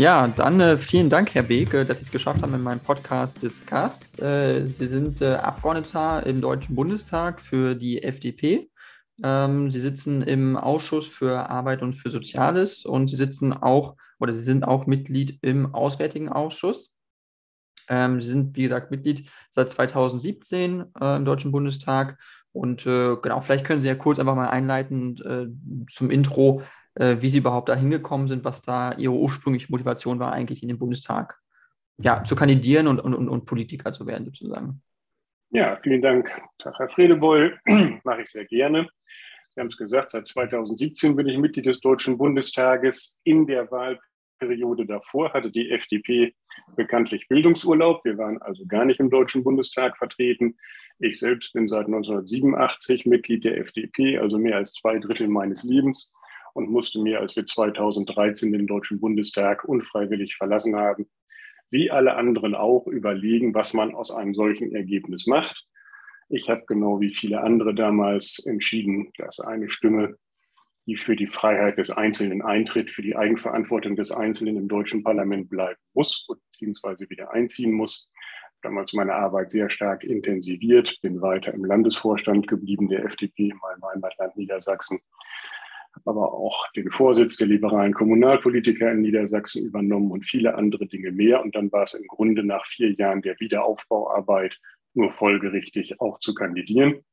Ja, dann äh, vielen Dank, Herr Beek, äh, dass Sie es geschafft haben in meinem Podcast Discuss. Äh, Sie sind äh, Abgeordneter im Deutschen Bundestag für die FDP. Ähm, Sie sitzen im Ausschuss für Arbeit und für Soziales und Sie sitzen auch oder Sie sind auch Mitglied im Auswärtigen Ausschuss. Ähm, Sie sind, wie gesagt, Mitglied seit 2017 äh, im Deutschen Bundestag. Und äh, genau, vielleicht können Sie ja kurz einfach mal einleiten zum Intro, äh, wie sie überhaupt da hingekommen sind, was da ihre ursprüngliche Motivation war, eigentlich in den Bundestag ja, zu kandidieren und, und, und Politiker zu werden, sozusagen. Ja, vielen Dank, Herr Fredewoll. Mache ich sehr gerne. Sie haben es gesagt, seit 2017 bin ich Mitglied des Deutschen Bundestages. In der Wahlperiode davor hatte die FDP bekanntlich Bildungsurlaub. Wir waren also gar nicht im Deutschen Bundestag vertreten. Ich selbst bin seit 1987 Mitglied der FDP, also mehr als zwei Drittel meines Lebens und musste mir, als wir 2013 den Deutschen Bundestag unfreiwillig verlassen haben, wie alle anderen auch überlegen, was man aus einem solchen Ergebnis macht. Ich habe genau wie viele andere damals entschieden, dass eine Stimme, die für die Freiheit des Einzelnen eintritt, für die Eigenverantwortung des Einzelnen im deutschen Parlament bleiben muss, beziehungsweise wieder einziehen muss. Damals meine Arbeit sehr stark intensiviert, bin weiter im Landesvorstand geblieben der FDP in meinem Heimatland Niedersachsen aber auch den Vorsitz der liberalen Kommunalpolitiker in Niedersachsen übernommen und viele andere Dinge mehr. Und dann war es im Grunde nach vier Jahren der Wiederaufbauarbeit nur folgerichtig auch zu kandidieren.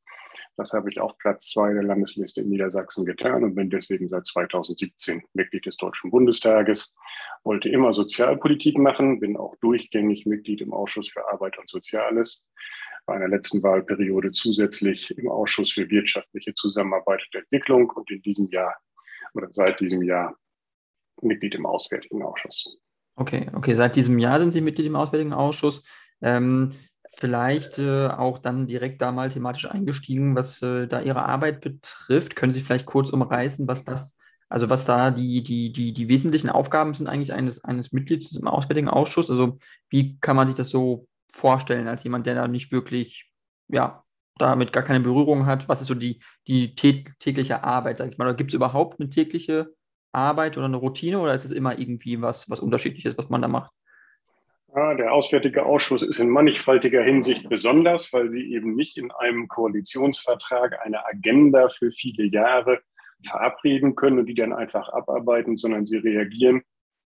Das habe ich auf Platz zwei der Landesliste in Niedersachsen getan und bin deswegen seit 2017 Mitglied des Deutschen Bundestages. Wollte immer Sozialpolitik machen, bin auch durchgängig Mitglied im Ausschuss für Arbeit und Soziales bei einer letzten Wahlperiode zusätzlich im Ausschuss für wirtschaftliche Zusammenarbeit und Entwicklung und in diesem Jahr oder seit diesem Jahr Mitglied im Auswärtigen Ausschuss. Okay, okay, seit diesem Jahr sind Sie Mitglied im Auswärtigen Ausschuss. Ähm, vielleicht äh, auch dann direkt da mal thematisch eingestiegen, was äh, da Ihre Arbeit betrifft. Können Sie vielleicht kurz umreißen, was das, also was da die, die, die, die wesentlichen Aufgaben sind eigentlich eines, eines Mitglieds im Auswärtigen Ausschuss? Also wie kann man sich das so vorstellen, als jemand, der da nicht wirklich, ja, damit gar keine Berührung hat? Was ist so die, die tägliche Arbeit, sag ich mal? Gibt es überhaupt eine tägliche Arbeit oder eine Routine oder ist es immer irgendwie was, was Unterschiedliches, was man da macht? Ja, der Auswärtige Ausschuss ist in mannigfaltiger Hinsicht besonders, weil sie eben nicht in einem Koalitionsvertrag eine Agenda für viele Jahre verabreden können und die dann einfach abarbeiten, sondern sie reagieren,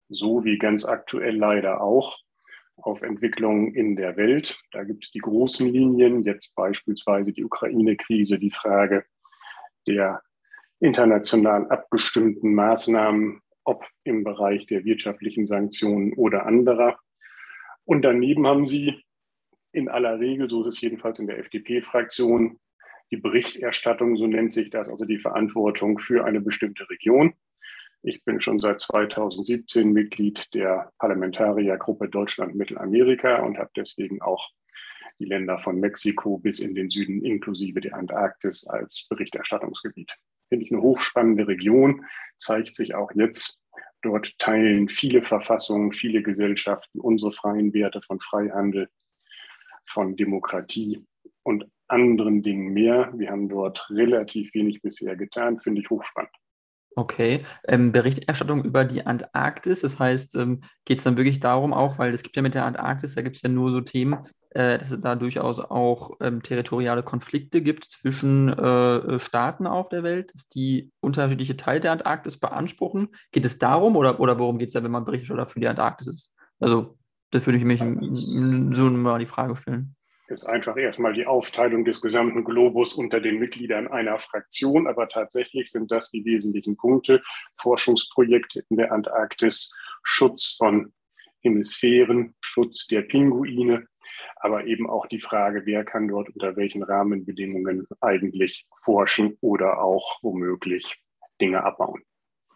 so wie ganz aktuell leider auch, auf Entwicklungen in der Welt. Da gibt es die großen Linien, jetzt beispielsweise die Ukraine-Krise, die Frage der international abgestimmten Maßnahmen, ob im Bereich der wirtschaftlichen Sanktionen oder anderer. Und daneben haben sie in aller Regel, so ist es jedenfalls in der FDP-Fraktion, die Berichterstattung, so nennt sich das, also die Verantwortung für eine bestimmte Region. Ich bin schon seit 2017 Mitglied der Parlamentariergruppe Deutschland-Mittelamerika und habe deswegen auch die Länder von Mexiko bis in den Süden inklusive der Antarktis als Berichterstattungsgebiet. Finde ich eine hochspannende Region, zeigt sich auch jetzt. Dort teilen viele Verfassungen, viele Gesellschaften unsere freien Werte von Freihandel, von Demokratie und anderen Dingen mehr. Wir haben dort relativ wenig bisher getan, finde ich hochspannend. Okay, ähm, Berichterstattung über die Antarktis, das heißt, ähm, geht es dann wirklich darum auch, weil es gibt ja mit der Antarktis, da gibt es ja nur so Themen, äh, dass es da durchaus auch ähm, territoriale Konflikte gibt zwischen äh, Staaten auf der Welt, dass die unterschiedliche Teile der Antarktis beanspruchen. Geht es darum oder, oder worum geht es da, wenn man berichtet oder für die Antarktis ist? Also, das würde ich mich so mal die Frage stellen ist einfach erstmal die Aufteilung des gesamten Globus unter den Mitgliedern einer Fraktion, aber tatsächlich sind das die wesentlichen Punkte. Forschungsprojekte in der Antarktis, Schutz von Hemisphären, Schutz der Pinguine, aber eben auch die Frage, wer kann dort unter welchen Rahmenbedingungen eigentlich forschen oder auch womöglich Dinge abbauen.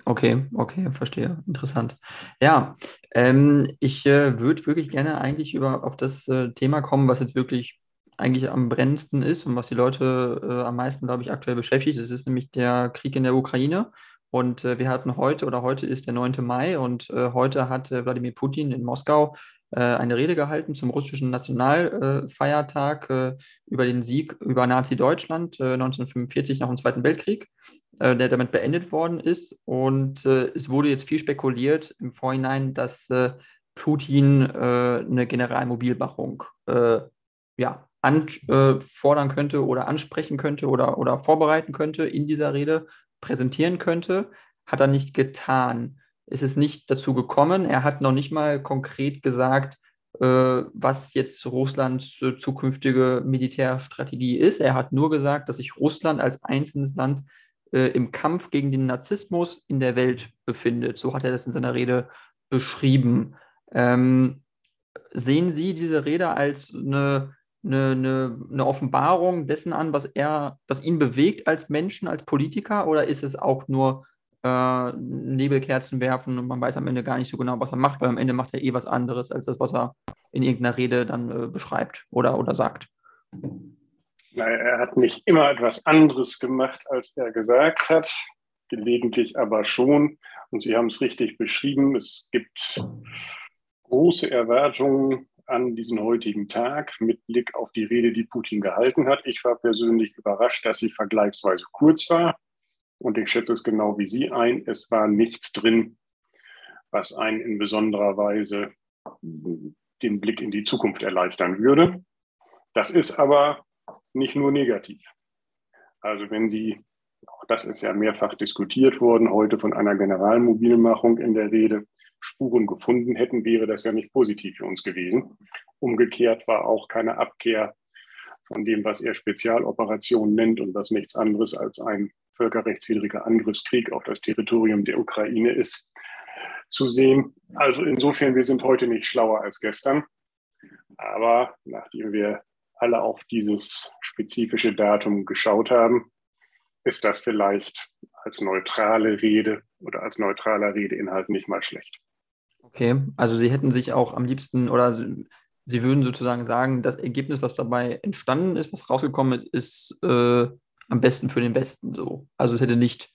Okay, okay, verstehe. Interessant. Ja, ähm, ich äh, würde wirklich gerne eigentlich über auf das äh, Thema kommen, was jetzt wirklich eigentlich am brennendsten ist und was die Leute äh, am meisten, glaube ich, aktuell beschäftigt. Das ist nämlich der Krieg in der Ukraine. Und äh, wir hatten heute oder heute ist der 9. Mai und äh, heute hat äh, Wladimir Putin in Moskau eine Rede gehalten zum russischen Nationalfeiertag über den Sieg über Nazi-Deutschland 1945 nach dem Zweiten Weltkrieg. Äh, der damit beendet worden ist. Und äh, es wurde jetzt viel spekuliert im Vorhinein, dass äh, Putin äh, eine Generalmobilmachung äh, ja, anfordern könnte oder ansprechen könnte oder, oder vorbereiten könnte in dieser Rede, präsentieren könnte. Hat er nicht getan. Es ist nicht dazu gekommen. Er hat noch nicht mal konkret gesagt, was jetzt Russlands zukünftige Militärstrategie ist. Er hat nur gesagt, dass sich Russland als einzelnes Land äh, im Kampf gegen den Narzissmus in der Welt befindet. So hat er das in seiner Rede beschrieben. Ähm, sehen Sie diese Rede als eine, eine, eine, Offenbarung dessen an, was er, was ihn bewegt als Menschen, als Politiker, oder ist es auch nur äh, Nebelkerzen werfen und man weiß am Ende gar nicht so genau, was er macht, weil am Ende macht er eh was anderes als das, was er in irgendeiner Rede dann äh, beschreibt oder, oder sagt? Er hat nicht immer etwas anderes gemacht, als er gesagt hat, gelegentlich aber schon. Und Sie haben es richtig beschrieben, es gibt große Erwartungen an diesen heutigen Tag mit Blick auf die Rede, die Putin gehalten hat. Ich war persönlich überrascht, dass sie vergleichsweise kurz war. Und ich schätze es genau wie Sie ein. Es war nichts drin, was einen in besonderer Weise den Blick in die Zukunft erleichtern würde. Das ist aber nicht nur negativ. Also wenn Sie, auch das ist ja mehrfach diskutiert worden, heute von einer Generalmobilmachung in der Rede, Spuren gefunden hätten, wäre das ja nicht positiv für uns gewesen. Umgekehrt war auch keine Abkehr von dem, was er Spezialoperation nennt und was nichts anderes als ein völkerrechtswidriger Angriffskrieg auf das Territorium der Ukraine ist, zu sehen. Also insofern, wir sind heute nicht schlauer als gestern. Aber nachdem wir alle auf dieses spezifische Datum geschaut haben, ist das vielleicht als neutrale Rede oder als neutraler Redeinhalt nicht mal schlecht. Okay, also Sie hätten sich auch am liebsten oder Sie würden sozusagen sagen, das Ergebnis, was dabei entstanden ist, was rausgekommen ist, ist äh, am besten für den Westen so. Also es hätte nicht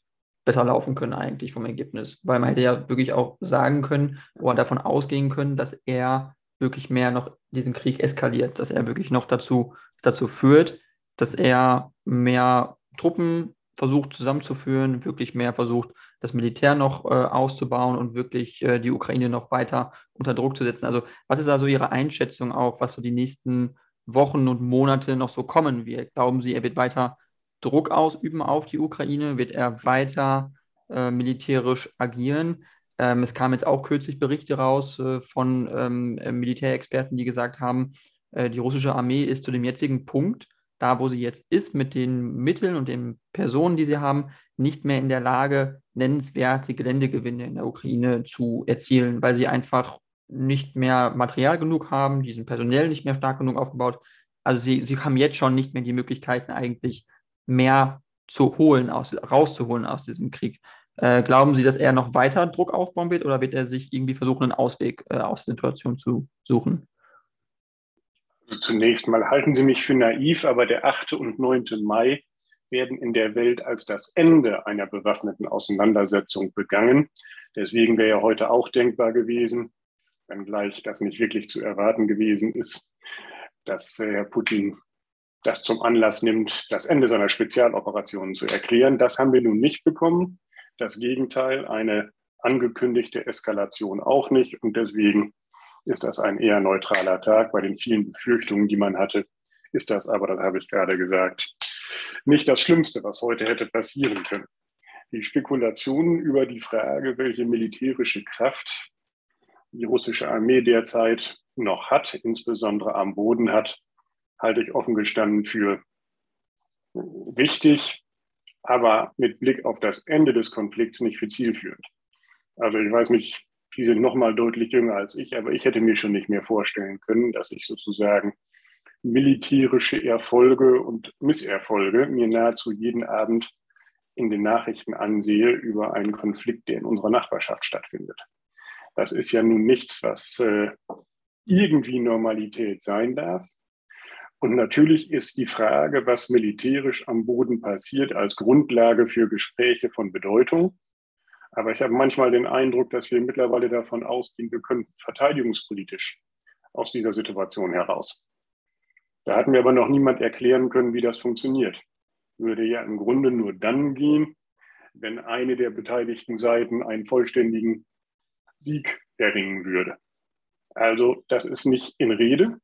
besser laufen können eigentlich vom Ergebnis, weil man hätte ja wirklich auch sagen können oder davon ausgehen können, dass er wirklich mehr noch diesen Krieg eskaliert, dass er wirklich noch dazu, dazu führt, dass er mehr Truppen versucht zusammenzuführen, wirklich mehr versucht, das Militär noch äh, auszubauen und wirklich äh, die Ukraine noch weiter unter Druck zu setzen. Also was ist also Ihre Einschätzung auch, was so die nächsten Wochen und Monate noch so kommen wird? Glauben Sie, er wird weiter Druck ausüben auf die Ukraine? Wird er weiter äh, militärisch agieren? Ähm, es kamen jetzt auch kürzlich Berichte raus äh, von ähm, äh, Militärexperten, die gesagt haben, äh, die russische Armee ist zu dem jetzigen Punkt, da wo sie jetzt ist, mit den Mitteln und den Personen, die sie haben, nicht mehr in der Lage, nennenswerte Geländegewinne in der Ukraine zu erzielen, weil sie einfach nicht mehr Material genug haben, die sind personell nicht mehr stark genug aufgebaut. Also sie, sie haben jetzt schon nicht mehr die Möglichkeiten, eigentlich mehr zu holen, aus, rauszuholen aus diesem Krieg. Äh, glauben Sie, dass er noch weiter Druck aufbauen wird oder wird er sich irgendwie versuchen, einen Ausweg äh, aus der Situation zu suchen? Also zunächst mal halten Sie mich für naiv, aber der 8. und 9. Mai werden in der Welt als das Ende einer bewaffneten Auseinandersetzung begangen. Deswegen wäre ja heute auch denkbar gewesen, wenngleich das nicht wirklich zu erwarten gewesen ist, dass Herr Putin das zum Anlass nimmt, das Ende seiner Spezialoperationen zu erklären. Das haben wir nun nicht bekommen. Das Gegenteil, eine angekündigte Eskalation auch nicht. Und deswegen ist das ein eher neutraler Tag. Bei den vielen Befürchtungen, die man hatte, ist das aber, das habe ich gerade gesagt, nicht das Schlimmste, was heute hätte passieren können. Die Spekulationen über die Frage, welche militärische Kraft die russische Armee derzeit noch hat, insbesondere am Boden hat, halte ich offen gestanden für wichtig, aber mit Blick auf das Ende des Konflikts nicht für zielführend. Also ich weiß nicht, die sind noch mal deutlich jünger als ich, aber ich hätte mir schon nicht mehr vorstellen können, dass ich sozusagen militärische Erfolge und Misserfolge mir nahezu jeden Abend in den Nachrichten ansehe über einen Konflikt, der in unserer Nachbarschaft stattfindet. Das ist ja nun nichts, was äh, irgendwie Normalität sein darf. Und natürlich ist die Frage, was militärisch am Boden passiert, als Grundlage für Gespräche von Bedeutung. Aber ich habe manchmal den Eindruck, dass wir mittlerweile davon ausgehen, wir können verteidigungspolitisch aus dieser Situation heraus. Da hat mir aber noch niemand erklären können, wie das funktioniert. Würde ja im Grunde nur dann gehen, wenn eine der beteiligten Seiten einen vollständigen Sieg erringen würde. Also das ist nicht in Rede.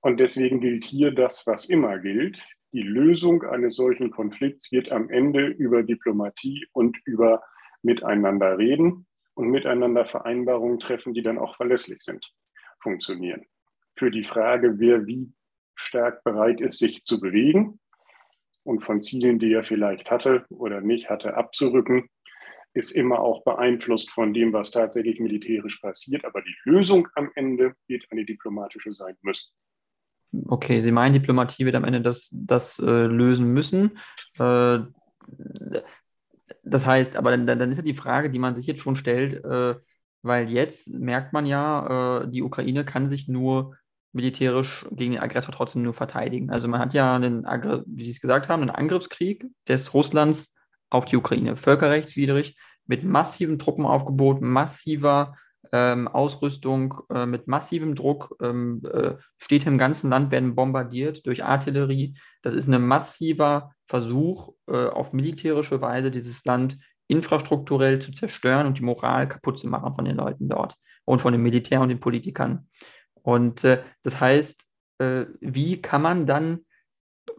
Und deswegen gilt hier das, was immer gilt. Die Lösung eines solchen Konflikts wird am Ende über Diplomatie und über Miteinander reden und miteinander Vereinbarungen treffen, die dann auch verlässlich sind, funktionieren. Für die Frage, wer wie stark bereit ist, sich zu bewegen und von Zielen, die er vielleicht hatte oder nicht hatte, abzurücken, ist immer auch beeinflusst von dem, was tatsächlich militärisch passiert. Aber die Lösung am Ende wird eine diplomatische sein müssen. Okay, Sie meinen, Diplomatie wird am Ende das, das äh, lösen müssen. Äh, das heißt, aber dann, dann, ist ja die Frage, die man sich jetzt schon stellt, äh, weil jetzt merkt man ja, äh, die Ukraine kann sich nur militärisch gegen den Aggressor trotzdem nur verteidigen. Also man hat ja einen, wie Sie es gesagt haben, einen Angriffskrieg des Russlands auf die Ukraine, völkerrechtswidrig, mit massivem Truppenaufgebot, massiver ähm, Ausrüstung, äh, mit massivem Druck. Ähm, äh, Städte im ganzen Land werden bombardiert durch Artillerie. Das ist ein massiver Versuch, äh, auf militärische Weise dieses Land infrastrukturell zu zerstören und die Moral kaputt zu machen von den Leuten dort und von dem Militär und den Politikern. Und äh, das heißt, äh, wie kann man dann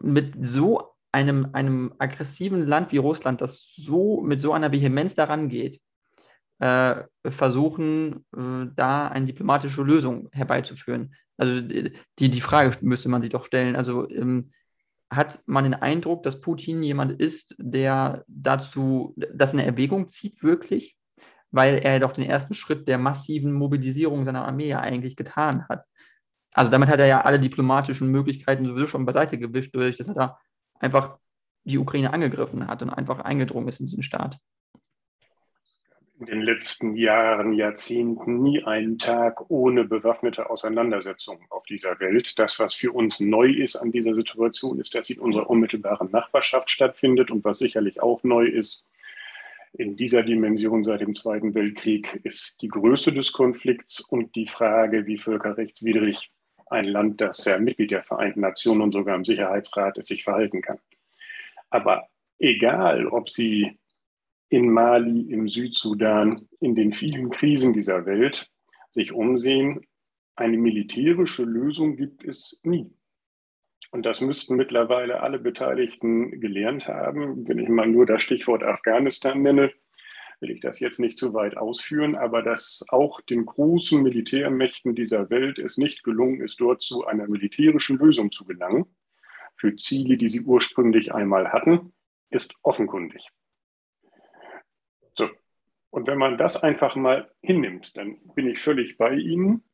mit so einem, einem aggressiven Land wie Russland, das so mit so einer Vehemenz daran geht, äh, versuchen, äh, da eine diplomatische Lösung herbeizuführen. Also die, die Frage müsste man sich doch stellen. Also ähm, hat man den Eindruck, dass Putin jemand ist, der dazu, das eine Erwägung zieht, wirklich? Weil er doch den ersten Schritt der massiven Mobilisierung seiner Armee ja eigentlich getan hat. Also damit hat er ja alle diplomatischen Möglichkeiten sowieso schon beiseite gewischt, durch dass er da einfach die Ukraine angegriffen hat und einfach eingedrungen ist in diesen Staat. In den letzten Jahren, Jahrzehnten nie einen Tag ohne bewaffnete Auseinandersetzungen auf dieser Welt. Das, was für uns neu ist an dieser Situation, ist, dass sie in unserer unmittelbaren Nachbarschaft stattfindet. Und was sicherlich auch neu ist, in dieser Dimension seit dem Zweiten Weltkrieg ist die Größe des Konflikts und die Frage, wie völkerrechtswidrig ein Land, das ja Mitglied der Vereinten Nationen und sogar im Sicherheitsrat ist, sich verhalten kann. Aber egal, ob sie in Mali, im Südsudan, in den vielen Krisen dieser Welt sich umsehen, eine militärische Lösung gibt es nie. Und das müssten mittlerweile alle Beteiligten gelernt haben. Wenn ich mal nur das Stichwort Afghanistan nenne, will ich das jetzt nicht zu weit ausführen, aber dass auch den großen Militärmächten dieser Welt es nicht gelungen ist, dort zu einer militärischen Lösung zu gelangen, für Ziele, die sie ursprünglich einmal hatten, ist offenkundig. So. Und wenn man das einfach mal hinnimmt, dann bin ich völlig bei Ihnen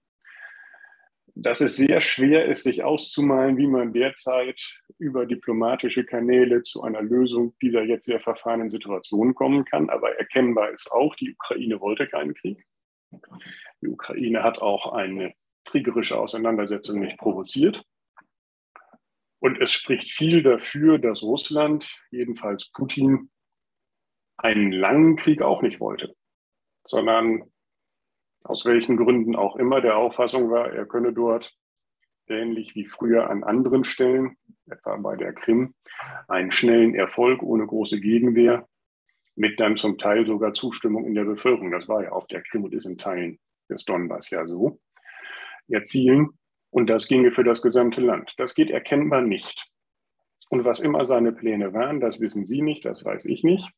dass es sehr schwer ist, sich auszumalen, wie man derzeit über diplomatische Kanäle zu einer Lösung dieser jetzt sehr verfahrenen Situation kommen kann. Aber erkennbar ist auch, die Ukraine wollte keinen Krieg. Die Ukraine hat auch eine kriegerische Auseinandersetzung nicht provoziert. Und es spricht viel dafür, dass Russland, jedenfalls Putin, einen langen Krieg auch nicht wollte, sondern aus welchen Gründen auch immer der Auffassung war, er könne dort ähnlich wie früher an anderen Stellen, etwa bei der Krim, einen schnellen Erfolg ohne große Gegenwehr mit dann zum Teil sogar Zustimmung in der Bevölkerung. Das war ja auf der Krim und ist in Teilen des Donbass ja so. erzielen. Und das ginge für das gesamte Land. Das geht erkennbar nicht. Und was immer seine Pläne waren, das wissen Sie nicht, das weiß ich nicht.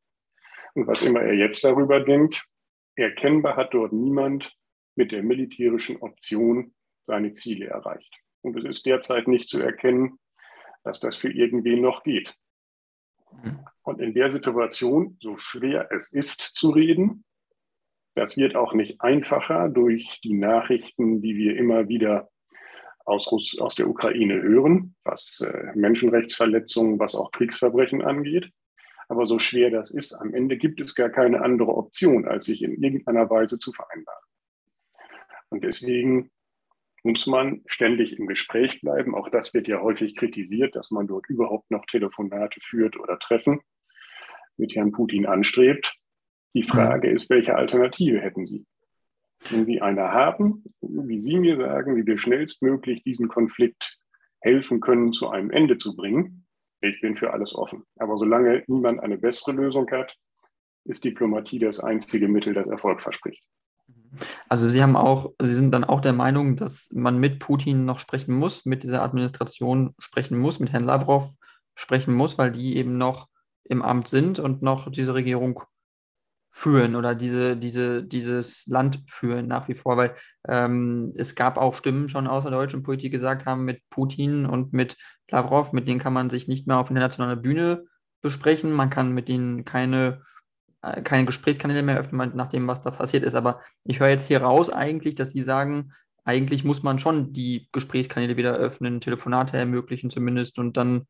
Und was immer er jetzt darüber denkt, erkennbar hat dort niemand mit der militärischen Option seine Ziele erreicht. Und es ist derzeit nicht zu erkennen, dass das für irgendwen noch geht. Und in der Situation, so schwer es ist zu reden, das wird auch nicht einfacher durch die Nachrichten, die wir immer wieder aus, aus der Ukraine hören, was äh, Menschenrechtsverletzungen, was auch Kriegsverbrechen angeht. Aber so schwer das ist, am Ende gibt es gar keine andere Option, als sich in irgendeiner Weise zu vereinbaren. Und deswegen muss man ständig im Gespräch bleiben. Auch das wird ja häufig kritisiert, dass man dort überhaupt noch Telefonate führt oder Treffen mit Herrn Putin anstrebt. Die Frage ist, welche Alternative hätten Sie? Wenn Sie eine haben, wie Sie mir sagen, wie wir schnellstmöglich diesen Konflikt helfen können, zu einem Ende zu bringen, ich bin für alles offen. Aber solange niemand eine bessere Lösung hat, ist Diplomatie das einzige Mittel, das Erfolg verspricht. Also Sie haben auch, Sie sind dann auch der Meinung, dass man mit Putin noch sprechen muss, mit dieser Administration sprechen muss, mit Herrn Lavrov sprechen muss, weil die eben noch im Amt sind und noch diese Regierung führen oder diese, diese, dieses Land führen nach wie vor, weil ähm, es gab auch Stimmen schon aus der deutschen Politik, die gesagt haben, mit Putin und mit Lavrov, mit denen kann man sich nicht mehr auf internationaler Bühne besprechen, man kann mit denen keine, äh, keine Gesprächskanäle mehr öffnen, nach dem, was da passiert ist. Aber ich höre jetzt hier raus eigentlich, dass Sie sagen, eigentlich muss man schon die Gesprächskanäle wieder öffnen, Telefonate ermöglichen zumindest und dann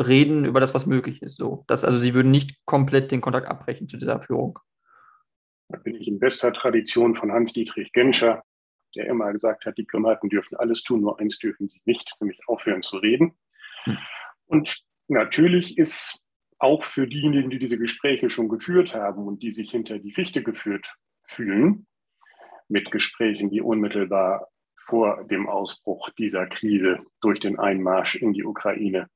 reden über das, was möglich ist. So. Das, also sie würden nicht komplett den Kontakt abbrechen zu dieser Führung. Da bin ich in bester Tradition von Hans-Dietrich Genscher, der immer gesagt hat, Diplomaten dürfen alles tun, nur eins dürfen sie nicht, nämlich aufhören zu reden. Hm. Und natürlich ist auch für diejenigen, die diese Gespräche schon geführt haben und die sich hinter die Fichte geführt fühlen, mit Gesprächen, die unmittelbar vor dem Ausbruch dieser Krise durch den Einmarsch in die Ukraine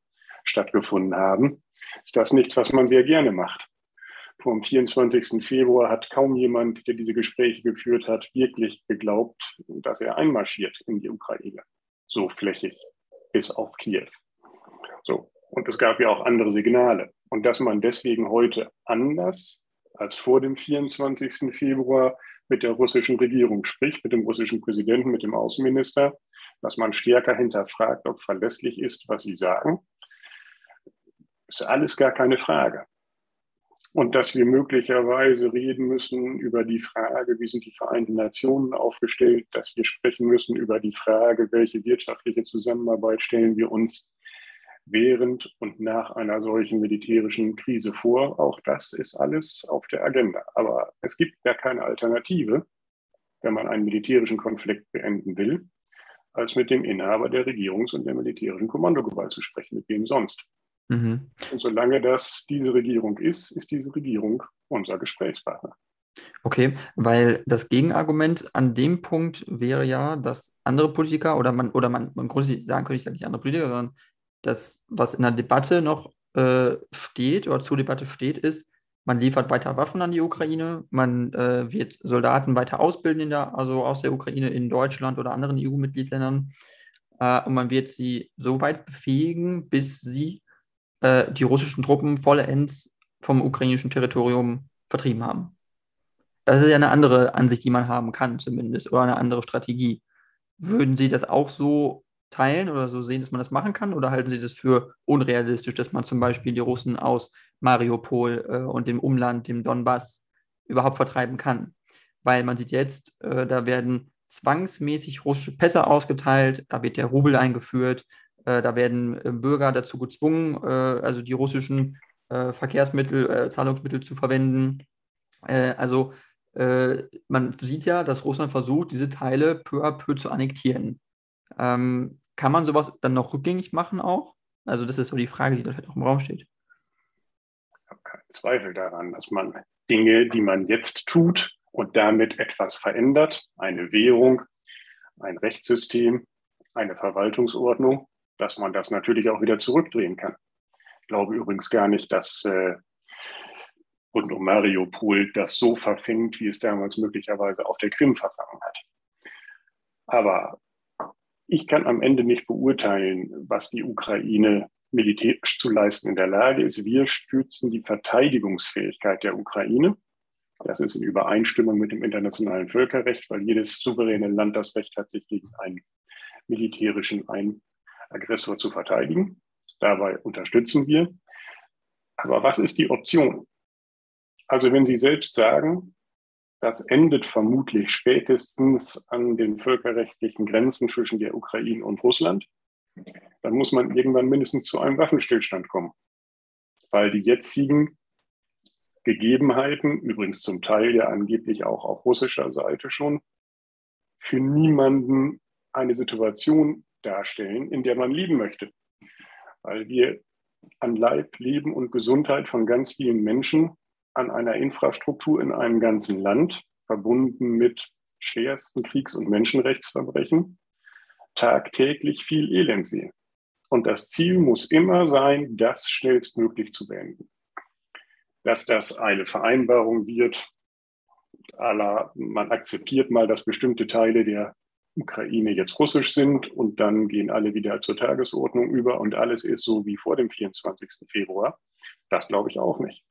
stattgefunden haben, ist das nichts, was man sehr gerne macht. Vom 24. Februar hat kaum jemand, der diese Gespräche geführt hat, wirklich geglaubt, dass er einmarschiert in die Ukraine. So flächig bis auf Kiew. So. Und es gab ja auch andere Signale. Und dass man deswegen heute anders als vor dem 24. Februar mit der russischen Regierung spricht, mit dem russischen Präsidenten, mit dem Außenminister, dass man stärker hinterfragt, ob verlässlich ist, was sie sagen, ist alles gar keine Frage. Und dass wir möglicherweise reden müssen über die Frage, wie sind die Vereinten Nationen aufgestellt, dass wir sprechen müssen über die Frage, welche wirtschaftliche Zusammenarbeit stellen wir uns während und nach einer solchen militärischen Krise vor. Auch das ist alles auf der Agenda. Aber es gibt ja keine Alternative, wenn man einen militärischen Konflikt beenden will, als mit dem Inhaber der Regierungs- und der militärischen Kommandogewalt zu sprechen. Mit wem sonst? Mhm. Und solange das diese Regierung ist, ist diese Regierung unser Gesprächspartner. Okay, weil das Gegenargument an dem Punkt wäre ja, dass andere Politiker oder man, oder man, man grundsätzlich sagen könnte ich nicht andere Politiker, sondern das, was in der Debatte noch äh, steht oder zur Debatte steht, ist, man liefert weiter Waffen an die Ukraine, man äh, wird Soldaten weiter ausbilden, in der, also aus der Ukraine in Deutschland oder anderen EU-Mitgliedsländern. Äh, und man wird sie so weit befähigen, bis sie äh, die russischen Truppen vollends vom ukrainischen Territorium vertrieben haben. Das ist ja eine andere Ansicht, die man haben kann, zumindest, oder eine andere Strategie. Würden Sie das auch so teilen oder so sehen, dass man das machen kann? Oder halten Sie das für unrealistisch, dass man zum Beispiel die Russen aus Mariupol äh, und dem Umland, dem Donbass, überhaupt vertreiben kann? Weil man sieht jetzt, äh, da werden zwangsmäßig russische Pässe ausgeteilt, da wird der Rubel eingeführt, da werden äh, Bürger dazu gezwungen, äh, also die russischen Verkehrsmittel, Zahlungsmittel zu verwenden. also man sieht ja, dass Russland versucht, diese Teile peu à peu zu annektieren. Ähm, kann man sowas dann noch rückgängig machen auch? Also das ist so die Frage, die da halt auch im Raum steht. Ich habe keinen Zweifel daran, dass man Dinge, die man jetzt tut und damit etwas verändert, eine Währung, ein Rechtssystem, eine Verwaltungsordnung, dass man das natürlich auch wieder zurückdrehen kann. Ich glaube übrigens gar nicht, dass äh, rund um Mariupol das so verfängt, wie es damals möglicherweise auf der Krim verfangen hat. Aber ich kann am Ende nicht beurteilen, was die Ukraine militärisch zu leisten in der Lage ist. Wir stützen die Verteidigungsfähigkeit der Ukraine. Das ist in Übereinstimmung mit dem internationalen Völkerrecht, weil jedes souveräne Land das Recht hat, sich gegen einen militärischen einen Aggressor zu verteidigen. Dabei unterstützen wir. Aber was ist die Option? Also wenn Sie selbst sagen, das endet vermutlich spätestens an den völkerrechtlichen Grenzen zwischen der Ukraine und Russland, dann muss man irgendwann mindestens zu einem Waffenstillstand kommen. Weil die jetzigen Gegebenheiten, übrigens zum Teil ja angeblich auch auf russischer Seite schon, für niemanden eine Situation darstellen, in der man leben möchte. Weil wir an Leib, Leben und Gesundheit von ganz vielen Menschen, an einer Infrastruktur in einem ganzen Land, verbunden mit schwersten Kriegs- und Menschenrechtsverbrechen, tagtäglich viel Elend sehen. Und das Ziel muss immer sein, das schnellstmöglich zu beenden. Dass das eine Vereinbarung wird, aller, man akzeptiert mal, dass bestimmte Teile der Ukraine jetzt russisch sind und dann gehen alle wieder zur Tagesordnung über und alles ist so wie vor dem 24. Februar. Das glaube ich auch nicht.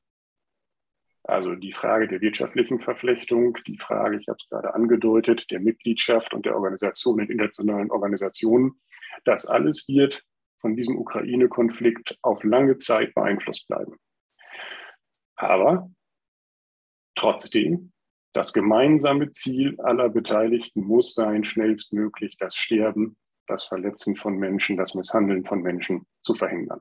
Also die Frage der wirtschaftlichen Verflechtung, die Frage, ich habe es gerade angedeutet, der Mitgliedschaft und der Organisation in internationalen Organisationen, das alles wird von diesem Ukraine-Konflikt auf lange Zeit beeinflusst bleiben. Aber trotzdem das gemeinsame Ziel aller Beteiligten muss sein, schnellstmöglich das Sterben, das Verletzen von Menschen, das Misshandeln von Menschen zu verhindern.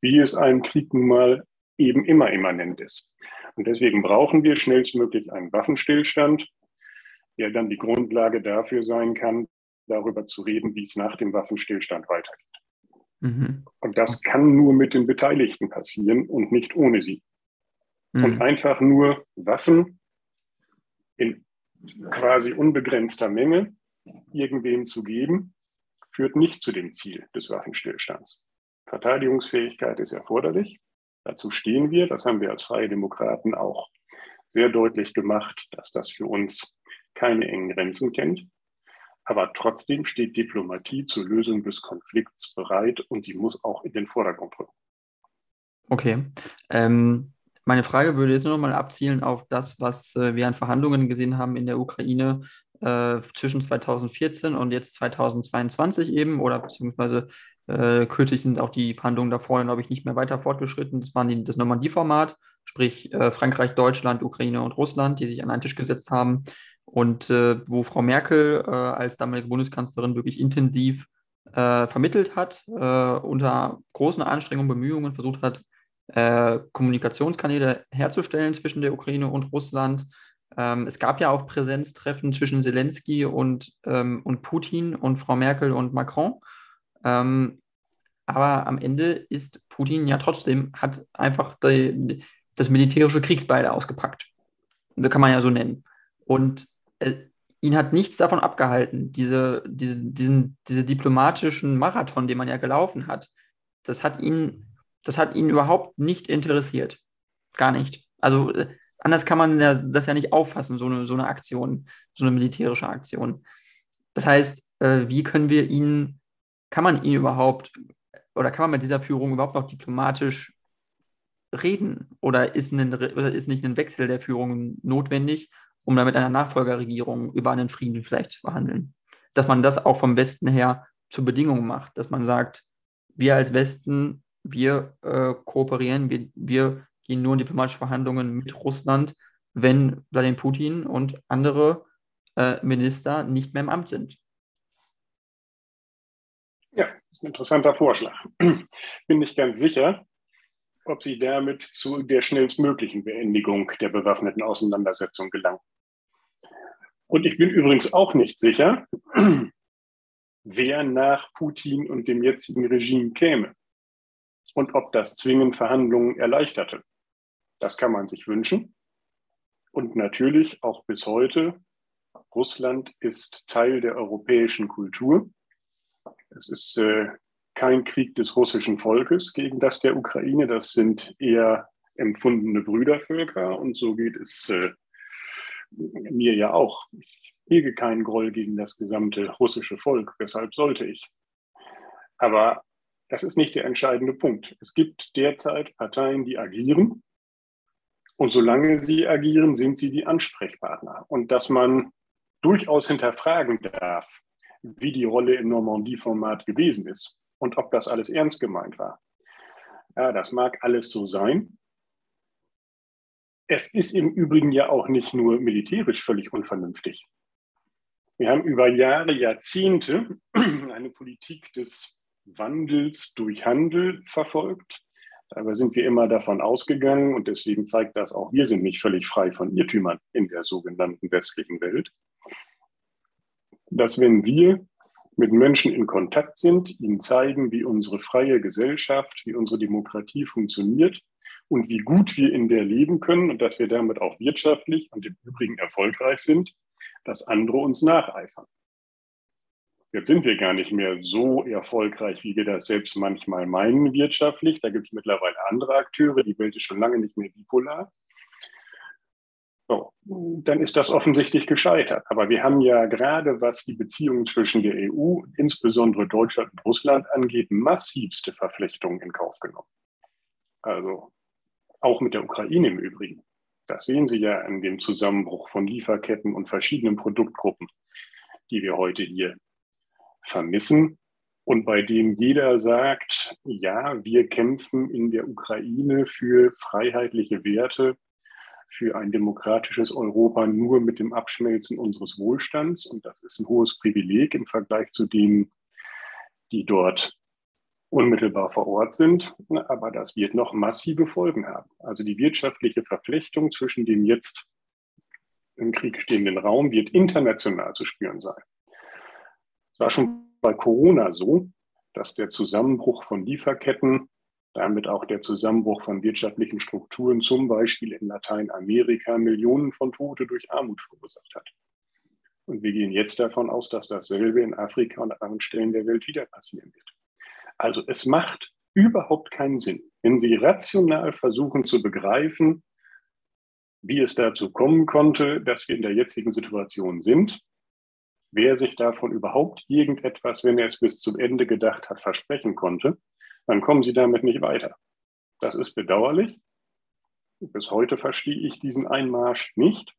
Wie es einem Krieg nun mal eben immer immanent ist. Und deswegen brauchen wir schnellstmöglich einen Waffenstillstand, der dann die Grundlage dafür sein kann, darüber zu reden, wie es nach dem Waffenstillstand weitergeht. Mhm. Und das kann nur mit den Beteiligten passieren und nicht ohne sie. Mhm. Und einfach nur Waffen in quasi unbegrenzter Menge irgendwem zu geben, führt nicht zu dem Ziel des Waffenstillstands. Verteidigungsfähigkeit ist erforderlich. Dazu stehen wir. Das haben wir als Freie Demokraten auch sehr deutlich gemacht, dass das für uns keine engen Grenzen kennt. Aber trotzdem steht Diplomatie zur Lösung des Konflikts bereit und sie muss auch in den Vordergrund rücken. Okay. Ähm, meine Frage würde jetzt nur noch mal abzielen auf das, was äh, wir an Verhandlungen gesehen haben in der Ukraine äh, zwischen 2014 und jetzt 2022 eben, oder beziehungsweise äh, kürzlich sind auch die Verhandlungen davor, glaube ich, nicht mehr weiter fortgeschritten. Das waren die, das Normandie-Format, sprich äh, Frankreich, Deutschland, Ukraine und Russland, die sich an einen Tisch gesetzt haben und äh, wo Frau Merkel äh, als damalige Bundeskanzlerin wirklich intensiv vermittelt hat, unter großen Anstrengungen, Bemühungen versucht hat, äh, Kommunikationskanäle herzustellen zwischen der Ukraine und Russland. Ähm, es gab ja auch Präsenztreffen zwischen Zelensky und, ähm, und Putin und Frau Merkel und Macron. Ähm, aber am Ende ist Putin ja trotzdem, hat einfach die, das militärische Kriegsbeil ausgepackt. Das kann man ja so nennen. Und äh, ihn hat nichts davon abgehalten, diese, diese, diesen, diese diplomatischen Marathon, den man ja gelaufen hat. Das hat ihn das hat ihn überhaupt nicht interessiert. Gar nicht. Also äh, anders kann man das ja nicht auffassen, so eine, so eine Aktion, so eine militärische Aktion. Das heißt, äh, wie können wir ihn, kann man ihn überhaupt, oder kann man mit dieser Führung überhaupt noch diplomatisch reden? Oder ist, ein, oder ist nicht ein Wechsel der Führung notwendig, um dann mit einer Nachfolgerregierung über einen Frieden vielleicht zu verhandeln? Dass man das auch vom Westen her zur Bedingung macht, dass man sagt, wir als Westen wir äh, kooperieren, wir, wir gehen nur in diplomatische Verhandlungen mit Russland, wenn Wladimir Putin und andere äh, Minister nicht mehr im Amt sind. Ja, ist ein interessanter Vorschlag. Bin nicht ganz sicher, ob Sie damit zu der schnellstmöglichen Beendigung der bewaffneten Auseinandersetzung gelangen. Und ich bin übrigens auch nicht sicher, wer nach Putin und dem jetzigen Regime käme und ob das zwingend Verhandlungen erleichterte. Das kann man sich wünschen. Und natürlich auch bis heute, Russland ist Teil der europäischen Kultur. Es ist äh, kein Krieg des russischen Volkes gegen das der Ukraine. Das sind eher empfundene Brüdervölker und so geht es äh, mir ja auch. Ich hege keinen Groll gegen das gesamte russische Volk. Weshalb sollte ich? Aber das ist nicht der entscheidende Punkt. Es gibt derzeit Parteien, die agieren. Und solange sie agieren, sind sie die Ansprechpartner. Und dass man durchaus hinterfragen darf, wie die Rolle im Normandie-Format gewesen ist und ob das alles ernst gemeint war. Ja, das mag alles so sein. Es ist im Übrigen ja auch nicht nur militärisch völlig unvernünftig. Wir haben über Jahre, Jahrzehnte eine Politik des Wandels durch Handel verfolgt. Dabei sind wir immer davon ausgegangen, und deswegen zeigt das auch, wir sind nicht völlig frei von Irrtümern in der sogenannten westlichen Welt, dass wenn wir mit Menschen in Kontakt sind, ihnen zeigen, wie unsere freie Gesellschaft, wie unsere Demokratie funktioniert und wie gut wir in der leben können und dass wir damit auch wirtschaftlich und im Übrigen erfolgreich sind, dass andere uns nacheifern. Jetzt sind wir gar nicht mehr so erfolgreich, wie wir das selbst manchmal meinen wirtschaftlich. Da gibt es mittlerweile andere Akteure. Die Welt ist schon lange nicht mehr bipolar. So, dann ist das offensichtlich gescheitert. Aber wir haben ja gerade, was die Beziehungen zwischen der EU, insbesondere Deutschland und Russland angeht, massivste Verflechtungen in Kauf genommen. Also auch mit der Ukraine im Übrigen. Das sehen Sie ja an dem Zusammenbruch von Lieferketten und verschiedenen Produktgruppen, die wir heute hier vermissen und bei dem jeder sagt, ja, wir kämpfen in der Ukraine für freiheitliche Werte, für ein demokratisches Europa nur mit dem Abschmelzen unseres Wohlstands. Und das ist ein hohes Privileg im Vergleich zu denen, die dort unmittelbar vor Ort sind. Aber das wird noch massive Folgen haben. Also die wirtschaftliche Verflechtung zwischen dem jetzt im Krieg stehenden Raum wird international zu spüren sein. Es war schon bei Corona so, dass der Zusammenbruch von Lieferketten, damit auch der Zusammenbruch von wirtschaftlichen Strukturen, zum Beispiel in Lateinamerika, Millionen von Tote durch Armut verursacht hat. Und wir gehen jetzt davon aus, dass dasselbe in Afrika und anderen Stellen der Welt wieder passieren wird. Also es macht überhaupt keinen Sinn, wenn Sie rational versuchen zu begreifen, wie es dazu kommen konnte, dass wir in der jetzigen Situation sind, wer sich davon überhaupt irgendetwas, wenn er es bis zum Ende gedacht hat, versprechen konnte, dann kommen Sie damit nicht weiter. Das ist bedauerlich. Bis heute verstehe ich diesen Einmarsch nicht.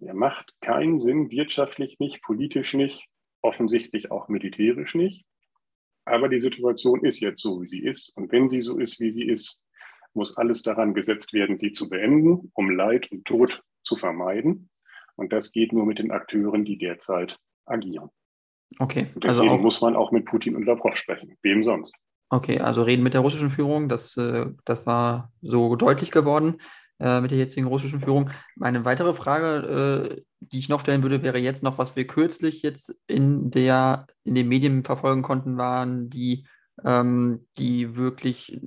Er macht keinen Sinn, wirtschaftlich nicht, politisch nicht, offensichtlich auch militärisch nicht. Aber die Situation ist jetzt so, wie sie ist. Und wenn sie so ist, wie sie ist, muss alles daran gesetzt werden, sie zu beenden, um Leid und Tod zu vermeiden. Und das geht nur mit den Akteuren, die derzeit agieren. Okay. Und deswegen also muss man auch mit Putin und Lavrov sprechen. Wem sonst? Okay, also reden mit der russischen Führung, das, äh, das war so deutlich geworden äh, mit der jetzigen russischen Führung. Eine weitere Frage, äh, die ich noch stellen würde, wäre jetzt noch, was wir kürzlich jetzt in, der, in den Medien verfolgen konnten, waren die, ähm, die wirklich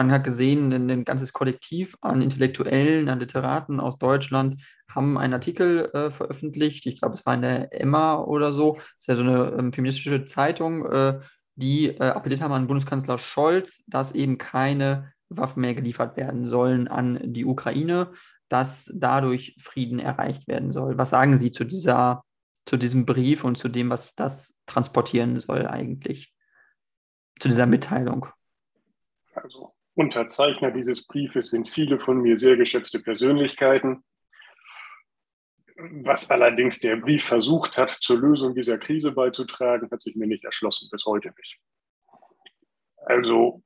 man hat gesehen, ein, ganzes Kollektiv an Intellektuellen, an Literaten aus Deutschland haben einen Artikel äh, veröffentlicht. Ich glaube, es war in der Emma oder so. Das ist ja so eine ähm, feministische Zeitung, äh, die äh, appelliert haben an Bundeskanzler Scholz, dass eben keine Waffen mehr geliefert werden sollen an die Ukraine, dass dadurch Frieden erreicht werden soll. Was sagen Sie zu dieser, zu diesem Brief und zu dem, was das transportieren soll eigentlich? Zu dieser Mitteilung? Also Unterzeichner dieses Briefes sind viele von mir sehr geschätzte Persönlichkeiten. Was allerdings der Brief versucht hat, zur Lösung dieser Krise beizutragen, hat sich mir nicht erschlossen, bis heute nicht. Also,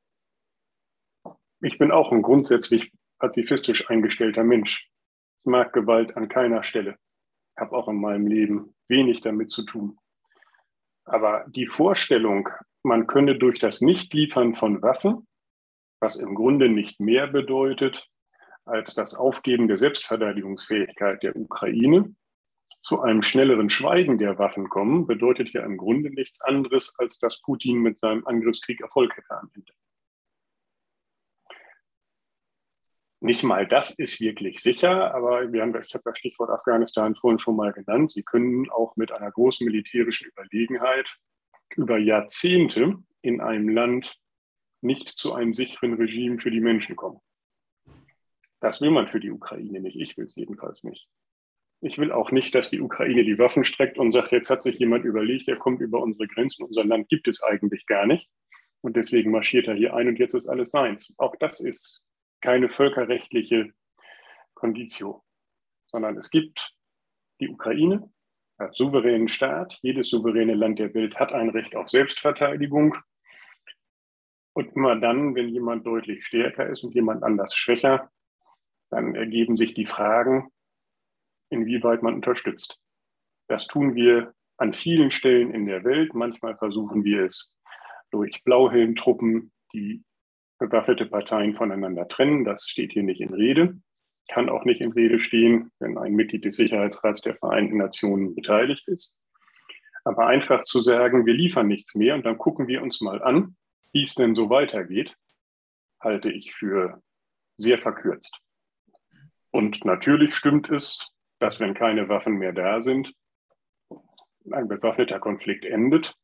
ich bin auch ein grundsätzlich pazifistisch eingestellter Mensch. Ich mag Gewalt an keiner Stelle. Habe auch in meinem Leben wenig damit zu tun. Aber die Vorstellung, man könne durch das Nichtliefern von Waffen was im Grunde nicht mehr bedeutet als das Aufgeben der Selbstverteidigungsfähigkeit der Ukraine, zu einem schnelleren Schweigen der Waffen kommen, bedeutet ja im Grunde nichts anderes, als dass Putin mit seinem Angriffskrieg Erfolg hätte am Ende. Nicht mal das ist wirklich sicher, aber wir haben, ich habe das Stichwort Afghanistan vorhin schon mal genannt. Sie können auch mit einer großen militärischen Überlegenheit über Jahrzehnte in einem Land nicht zu einem sicheren Regime für die Menschen kommen. Das will man für die Ukraine nicht. Ich will es jedenfalls nicht. Ich will auch nicht, dass die Ukraine die Waffen streckt und sagt, jetzt hat sich jemand überlegt, er kommt über unsere Grenzen, unser Land gibt es eigentlich gar nicht. Und deswegen marschiert er hier ein und jetzt ist alles seins. Auch das ist keine völkerrechtliche Conditio, sondern es gibt die Ukraine als souveränen Staat. Jedes souveräne Land der Welt hat ein Recht auf Selbstverteidigung. Und immer dann, wenn jemand deutlich stärker ist und jemand anders schwächer, dann ergeben sich die Fragen, inwieweit man unterstützt. Das tun wir an vielen Stellen in der Welt. Manchmal versuchen wir es durch Blauhelmtruppen, die bewaffnete Parteien voneinander trennen. Das steht hier nicht in Rede, kann auch nicht in Rede stehen, wenn ein Mitglied des Sicherheitsrats der Vereinten Nationen beteiligt ist. Aber einfach zu sagen, wir liefern nichts mehr und dann gucken wir uns mal an, wie es denn so weitergeht, halte ich für sehr verkürzt. Und natürlich stimmt es, dass wenn keine Waffen mehr da sind, ein bewaffneter Konflikt endet.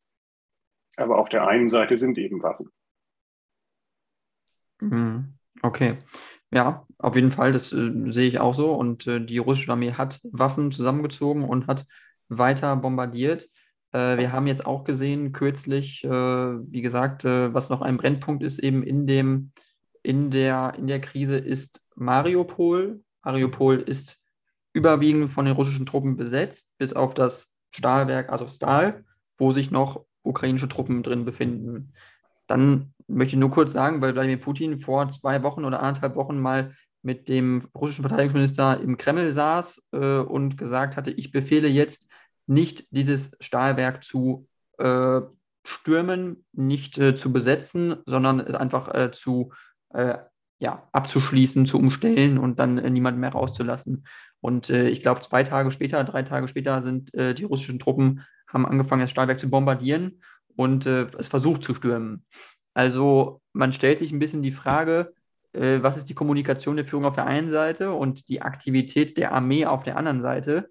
Aber auf der einen Seite sind eben Waffen. Mhm. Okay. Ja, auf jeden Fall, das äh, sehe ich auch so. Und äh, die russische Armee hat Waffen zusammengezogen und hat weiter bombardiert. Äh, wir haben jetzt auch gesehen, kürzlich, äh, wie gesagt, äh, was noch ein Brennpunkt ist, eben in dem, in der, in der Krise ist Mariupol. Mariupol ist überwiegend von den russischen Truppen besetzt, bis auf das Stahlwerk Azovstal, wo sich noch ukrainische Truppen drin befinden. Dann möchte ich nur kurz sagen, weil Wladimir Putin vor zwei Wochen oder anderthalb Wochen mal mit dem russischen Verteidigungsminister im Kreml saß äh, und gesagt hatte, ich befehle jetzt nicht dieses Stahlwerk zu äh, stürmen, nicht äh, zu besetzen, sondern es einfach äh, zu äh, ja, abzuschließen, zu umstellen und dann äh, niemanden mehr rauszulassen. Und äh, ich glaube, zwei Tage später, drei Tage später sind die russischen Truppen, haben angefangen, das Stahlwerk zu bombardieren und es versucht zu stürmen. Also man stellt sich ein bisschen die Frage, was ist die Kommunikation der Führung auf der einen Seite und die Aktivität der Armee auf der anderen Seite,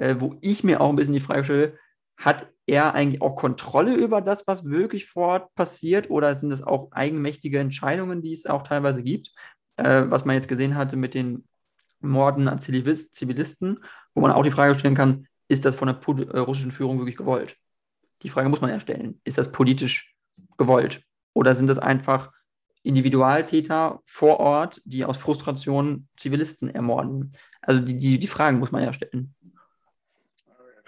äh, wo ich mir auch ein bisschen die Frage stelle, hat er eigentlich auch Kontrolle über das, was wirklich vor Ort passiert oder sind es auch eigenmächtige Entscheidungen, die es auch teilweise gibt? Äh, was man jetzt gesehen hatte mit den Morden an Zivilisten, wo man auch die Frage stellen kann, ist das von der äh, russischen Führung wirklich gewollt? Die Frage muss man ja stellen. Ist das politisch gewollt? Oder sind das einfach Individualtäter vor Ort, die aus Frustration Zivilisten ermorden? Also die, die, die Fragen muss man ja stellen.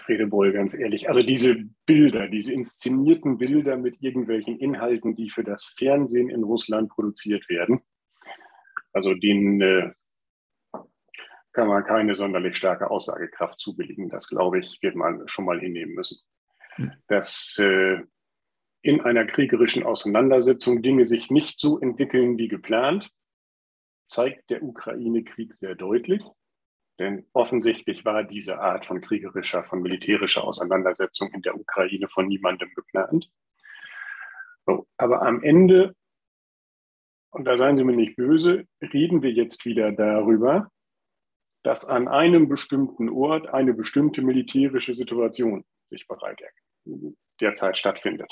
Fredewohl, ganz ehrlich. Also diese Bilder, diese inszenierten Bilder mit irgendwelchen Inhalten, die für das Fernsehen in Russland produziert werden, also denen äh, kann man keine sonderlich starke Aussagekraft zubilligen. Das, glaube ich, wird man schon mal hinnehmen müssen. Hm. Dass äh, in einer kriegerischen Auseinandersetzung Dinge sich nicht so entwickeln wie geplant, zeigt der Ukraine-Krieg sehr deutlich. Denn offensichtlich war diese Art von kriegerischer, von militärischer Auseinandersetzung in der Ukraine von niemandem geplant. So, aber am Ende, und da seien Sie mir nicht böse, reden wir jetzt wieder darüber, dass an einem bestimmten Ort eine bestimmte militärische Situation sich bereit derzeit stattfindet.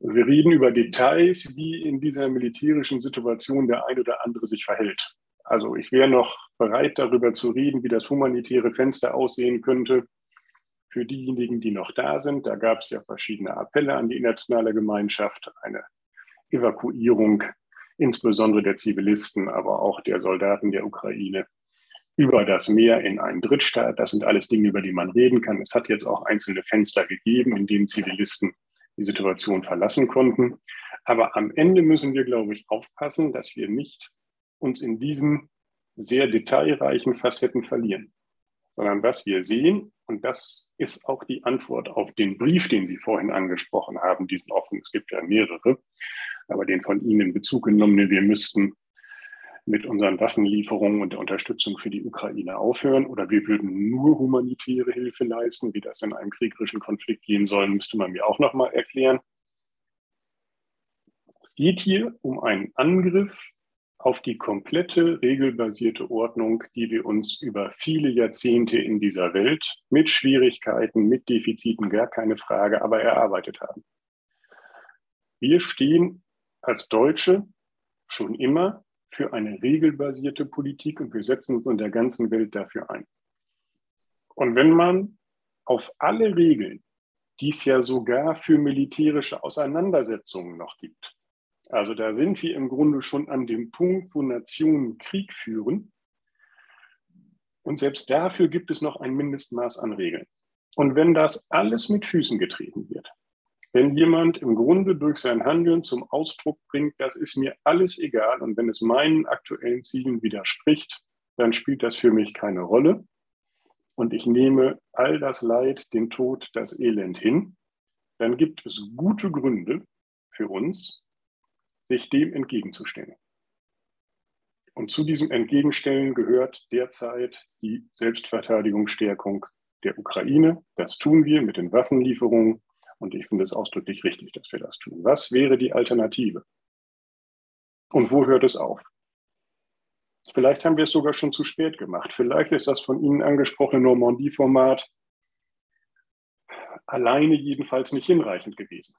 Wir reden über Details, wie in dieser militärischen Situation der ein oder andere sich verhält. Also ich wäre noch bereit, darüber zu reden, wie das humanitäre Fenster aussehen könnte für diejenigen, die noch da sind. Da gab es ja verschiedene Appelle an die internationale Gemeinschaft, eine Evakuierung insbesondere der Zivilisten, aber auch der Soldaten der Ukraine über das Meer in einen Drittstaat. Das sind alles Dinge, über die man reden kann. Es hat jetzt auch einzelne Fenster gegeben, in denen Zivilisten die Situation verlassen konnten. Aber am Ende müssen wir, glaube ich, aufpassen, dass wir nicht uns in diesen sehr detailreichen Facetten verlieren, sondern was wir sehen, und das ist auch die Antwort auf den Brief, den Sie vorhin angesprochen haben, diesen offen, es gibt ja mehrere, aber den von Ihnen in Bezug genommenen, wir müssten mit unseren Waffenlieferungen und der Unterstützung für die Ukraine aufhören oder wir würden nur humanitäre Hilfe leisten. Wie das in einem kriegerischen Konflikt gehen soll, müsste man mir auch noch mal erklären. Es geht hier um einen Angriff auf die komplette regelbasierte Ordnung, die wir uns über viele Jahrzehnte in dieser Welt mit Schwierigkeiten, mit Defiziten, gar keine Frage, aber erarbeitet haben. Wir stehen als Deutsche schon immer für eine regelbasierte Politik und wir setzen uns in der ganzen Welt dafür ein. Und wenn man auf alle Regeln, die es ja sogar für militärische Auseinandersetzungen noch gibt, also da sind wir im Grunde schon an dem Punkt, wo Nationen Krieg führen. Und selbst dafür gibt es noch ein Mindestmaß an Regeln. Und wenn das alles mit Füßen getreten wird, wenn jemand im Grunde durch sein Handeln zum Ausdruck bringt, das ist mir alles egal und wenn es meinen aktuellen Zielen widerspricht, dann spielt das für mich keine Rolle. Und ich nehme all das Leid, den Tod, das Elend hin, dann gibt es gute Gründe für uns, sich dem entgegenzustellen. Und zu diesem Entgegenstellen gehört derzeit die Selbstverteidigungsstärkung der Ukraine. Das tun wir mit den Waffenlieferungen. Und ich finde es ausdrücklich richtig, dass wir das tun. Was wäre die Alternative? Und wo hört es auf? Vielleicht haben wir es sogar schon zu spät gemacht. Vielleicht ist das von Ihnen angesprochene Normandie-Format alleine jedenfalls nicht hinreichend gewesen.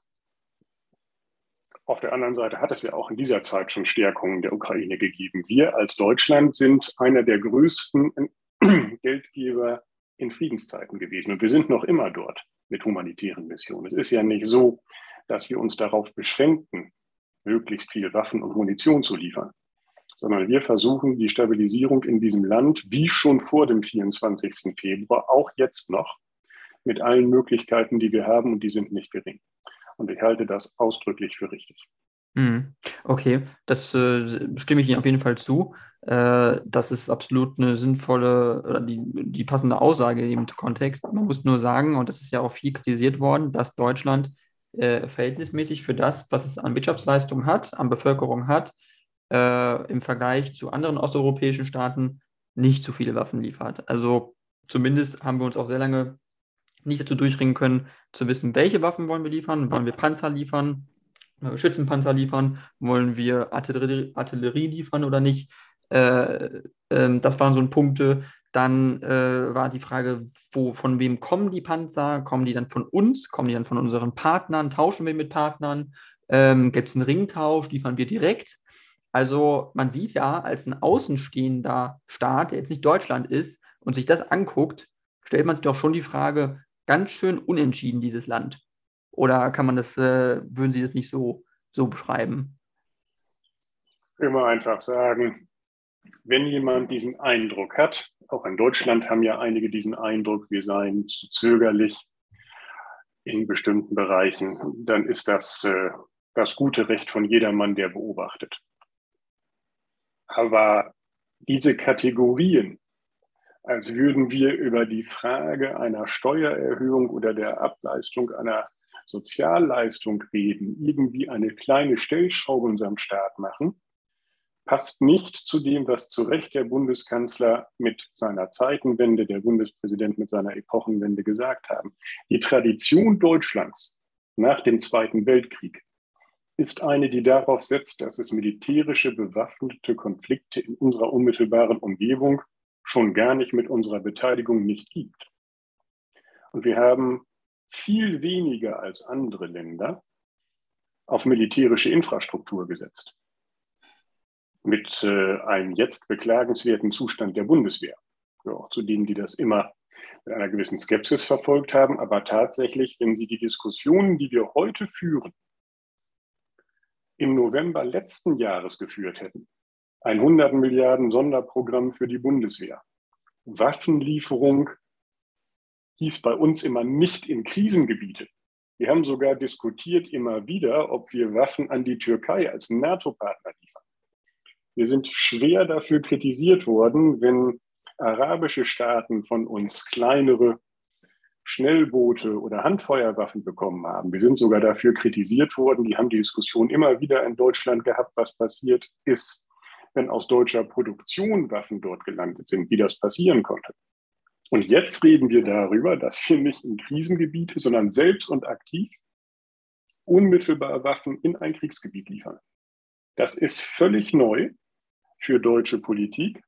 Auf der anderen Seite hat es ja auch in dieser Zeit schon Stärkungen der Ukraine gegeben. Wir als Deutschland sind einer der größten Geldgeber in Friedenszeiten gewesen und wir sind noch immer dort mit humanitären Missionen. Es ist ja nicht so, dass wir uns darauf beschränken, möglichst viel Waffen und Munition zu liefern, sondern wir versuchen die Stabilisierung in diesem Land, wie schon vor dem 24. Februar, auch jetzt noch, mit allen Möglichkeiten, die wir haben, und die sind nicht gering. Und ich halte das ausdrücklich für richtig. Mhm. Okay, das äh, stimme ich Ihnen auf jeden Fall zu. Äh, das ist absolut eine sinnvolle oder die, die passende Aussage im Kontext. Man muss nur sagen, und das ist ja auch viel kritisiert worden, dass Deutschland äh, verhältnismäßig für das, was es an Wirtschaftsleistung hat, an Bevölkerung hat, äh, im Vergleich zu anderen osteuropäischen Staaten nicht zu viele Waffen liefert. Also zumindest haben wir uns auch sehr lange nicht dazu durchringen können, zu wissen, welche Waffen wollen wir liefern. Wollen wir Panzer liefern? Wollen wir Schützenpanzer liefern? Wollen wir Artillerie, Artillerie liefern oder nicht? Äh, äh, das waren so Punkte. Dann äh, war die Frage, wo, von wem kommen die Panzer? Kommen die dann von uns? Kommen die dann von unseren Partnern? Tauschen wir mit Partnern? Ähm, Gibt es einen Ringtausch? Liefern wir direkt? Also man sieht ja, als ein außenstehender Staat, der jetzt nicht Deutschland ist und sich das anguckt, stellt man sich doch schon die Frage, ganz schön unentschieden, dieses Land. Oder kann man das, äh, würden Sie das nicht so, so beschreiben? Immer einfach sagen, wenn jemand diesen Eindruck hat, auch in Deutschland haben ja einige diesen Eindruck, wir seien zu zögerlich in bestimmten Bereichen, dann ist das äh, das gute Recht von jedermann, der beobachtet. Aber diese Kategorien, als würden wir über die Frage einer Steuererhöhung oder der Ableistung einer Sozialleistung reden, irgendwie eine kleine Stellschraube unserem Staat machen, passt nicht zu dem, was zu Recht der Bundeskanzler mit seiner Zeitenwende, der Bundespräsident mit seiner Epochenwende gesagt haben. Die Tradition Deutschlands nach dem Zweiten Weltkrieg ist eine, die darauf setzt, dass es militärische bewaffnete Konflikte in unserer unmittelbaren Umgebung schon gar nicht mit unserer Beteiligung nicht gibt. Und wir haben viel weniger als andere Länder auf militärische Infrastruktur gesetzt. Mit äh, einem jetzt beklagenswerten Zustand der Bundeswehr. Ja, auch zu denen, die das immer mit einer gewissen Skepsis verfolgt haben. Aber tatsächlich, wenn Sie die Diskussionen, die wir heute führen, im November letzten Jahres geführt hätten, 100 Milliarden Sonderprogramm für die Bundeswehr. Waffenlieferung hieß bei uns immer nicht in Krisengebiete. Wir haben sogar diskutiert immer wieder, ob wir Waffen an die Türkei als NATO-Partner liefern. Wir sind schwer dafür kritisiert worden, wenn arabische Staaten von uns kleinere Schnellboote oder Handfeuerwaffen bekommen haben. Wir sind sogar dafür kritisiert worden. Die haben die Diskussion immer wieder in Deutschland gehabt, was passiert ist, wenn aus deutscher Produktion Waffen dort gelandet sind, wie das passieren konnte. Und jetzt reden wir darüber, dass wir nicht in Krisengebiete, sondern selbst und aktiv unmittelbar Waffen in ein Kriegsgebiet liefern. Das ist völlig neu für deutsche Politik.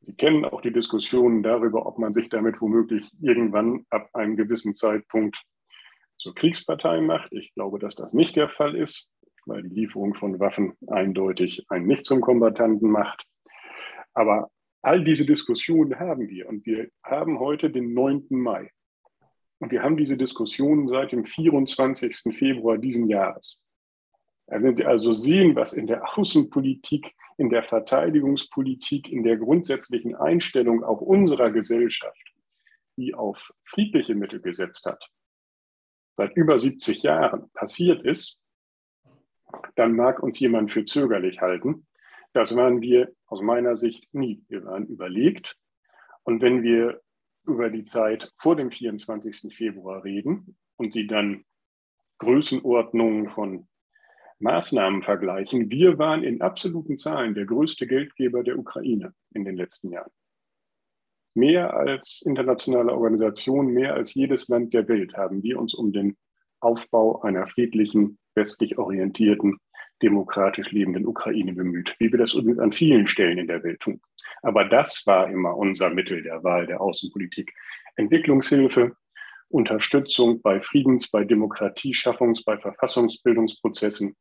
Sie kennen auch die Diskussionen darüber, ob man sich damit womöglich irgendwann ab einem gewissen Zeitpunkt zur Kriegspartei macht. Ich glaube, dass das nicht der Fall ist weil die Lieferung von Waffen eindeutig einen nicht zum Kombattanten macht. Aber All diese Diskussionen haben wir und wir haben heute den 9. Mai. Und wir haben diese Diskussionen seit dem 24. Februar diesen Jahres. Wenn Sie also sehen, was in der Außenpolitik, in der Verteidigungspolitik, in der grundsätzlichen Einstellung auch unserer Gesellschaft, die auf friedliche Mittel gesetzt hat, seit über 70 Jahren passiert ist, dann mag uns jemand für zögerlich halten. Das waren wir aus meiner Sicht nie. Wir waren überlegt. Und wenn wir über die Zeit vor dem 24. Februar reden und sie dann Größenordnungen von Maßnahmen vergleichen, wir waren in absoluten Zahlen der größte Geldgeber der Ukraine in den letzten Jahren. Mehr als internationale Organisationen, mehr als jedes Land der Welt haben wir uns um den Aufbau einer friedlichen, westlich orientierten, demokratisch lebenden Ukraine bemüht, wie wir das übrigens an vielen Stellen in der Welt tun. Aber das war immer unser Mittel der Wahl der Außenpolitik. Entwicklungshilfe, Unterstützung bei Friedens-, bei Demokratieschaffungs-, bei Verfassungsbildungsprozessen.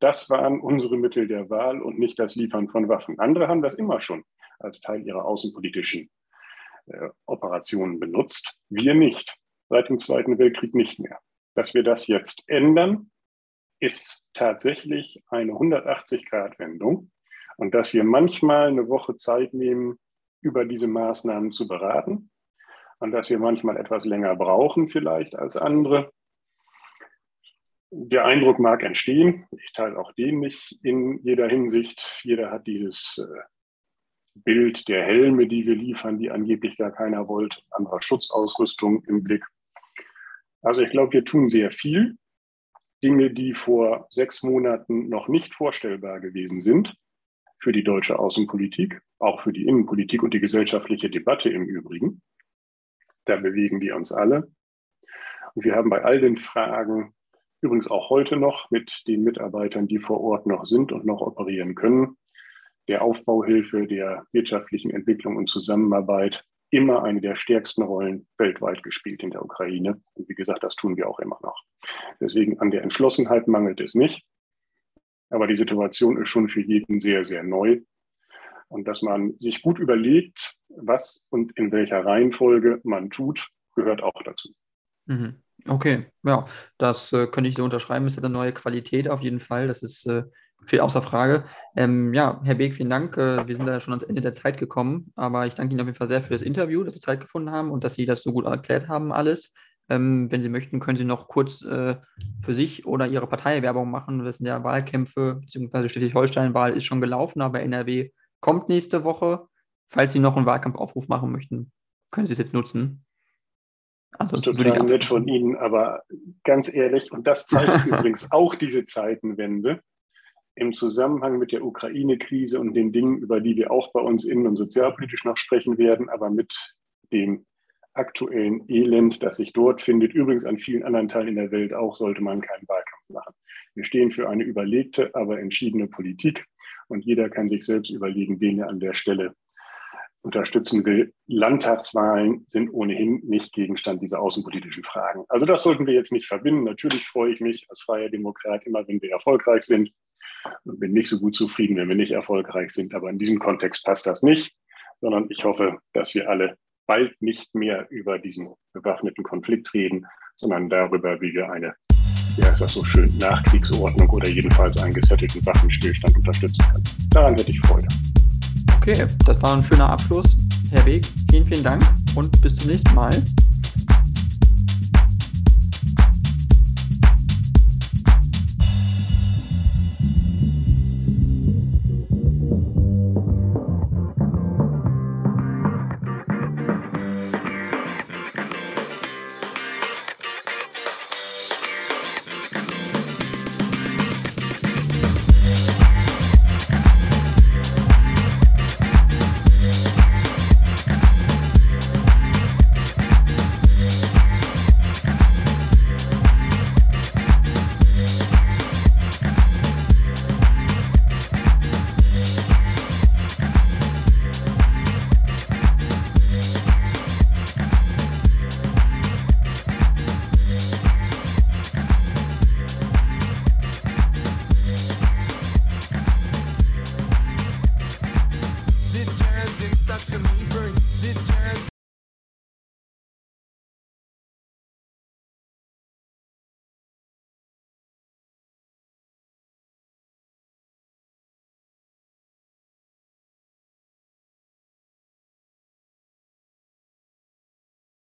Das waren unsere Mittel der Wahl und nicht das Liefern von Waffen. Andere haben das immer schon als Teil ihrer außenpolitischen äh, Operationen benutzt. Wir nicht. Seit dem Zweiten Weltkrieg nicht mehr. Dass wir das jetzt ändern, ist tatsächlich eine 180-Grad-Wendung und dass wir manchmal eine Woche Zeit nehmen, über diese Maßnahmen zu beraten und dass wir manchmal etwas länger brauchen vielleicht als andere. Der Eindruck mag entstehen, ich teile auch den nicht in jeder Hinsicht. Jeder hat dieses äh, Bild der Helme, die wir liefern, die angeblich gar keiner wollte, anderer Schutzausrüstung im Blick. Also ich glaube, wir tun sehr viel. Dinge, die vor sechs Monaten noch nicht vorstellbar gewesen sind für die deutsche Außenpolitik, auch für die Innenpolitik und die gesellschaftliche Debatte im Übrigen. Da bewegen wir uns alle. Und wir haben bei all den Fragen, übrigens auch heute noch mit den Mitarbeitern, die vor Ort noch sind und noch operieren können, der Aufbauhilfe, der wirtschaftlichen Entwicklung und Zusammenarbeit immer eine der stärksten Rollen weltweit gespielt in der Ukraine. Und wie gesagt, das tun wir auch immer noch. Deswegen an der Entschlossenheit mangelt es nicht. Aber die Situation ist schon für jeden sehr, sehr neu. Und dass man sich gut überlegt, was und in welcher Reihenfolge man tut, gehört auch dazu. Mhm. Okay, ja, das äh, könnte ich so unterschreiben. Es hat eine neue Qualität auf jeden Fall. Das ist äh, Steht außer Frage. Ähm, ja, Herr Beek, vielen Dank. Äh, wir sind da schon ans Ende der Zeit gekommen, aber ich danke Ihnen auf jeden Fall sehr für das Interview, dass Sie Zeit gefunden haben und dass Sie das so gut erklärt haben, alles. Ähm, wenn Sie möchten, können Sie noch kurz äh, für sich oder Ihre Partei Werbung machen. Das sind ja Wahlkämpfe, beziehungsweise Schleswig-Holstein-Wahl ist schon gelaufen, aber NRW kommt nächste Woche. Falls Sie noch einen Wahlkampfaufruf machen möchten, können Sie es jetzt nutzen. Also das total nett von Ihnen, aber ganz ehrlich, und das zeigt übrigens auch diese Zeitenwende, im Zusammenhang mit der Ukraine-Krise und den Dingen, über die wir auch bei uns innen- und sozialpolitisch noch sprechen werden, aber mit dem aktuellen Elend, das sich dort findet, übrigens an vielen anderen Teilen der Welt auch, sollte man keinen Wahlkampf machen. Wir stehen für eine überlegte, aber entschiedene Politik und jeder kann sich selbst überlegen, wen er an der Stelle unterstützen will. Landtagswahlen sind ohnehin nicht Gegenstand dieser außenpolitischen Fragen. Also das sollten wir jetzt nicht verbinden. Natürlich freue ich mich als freier Demokrat immer, wenn wir erfolgreich sind und bin nicht so gut zufrieden, wenn wir nicht erfolgreich sind. Aber in diesem Kontext passt das nicht, sondern ich hoffe, dass wir alle bald nicht mehr über diesen bewaffneten Konflikt reden, sondern darüber, wie wir eine, wie heißt das so schön, Nachkriegsordnung oder jedenfalls einen gesettelten Waffenstillstand unterstützen können. Daran hätte ich Freude. Okay, das war ein schöner Abschluss. Herr Weg, vielen, vielen Dank und bis zum nächsten Mal.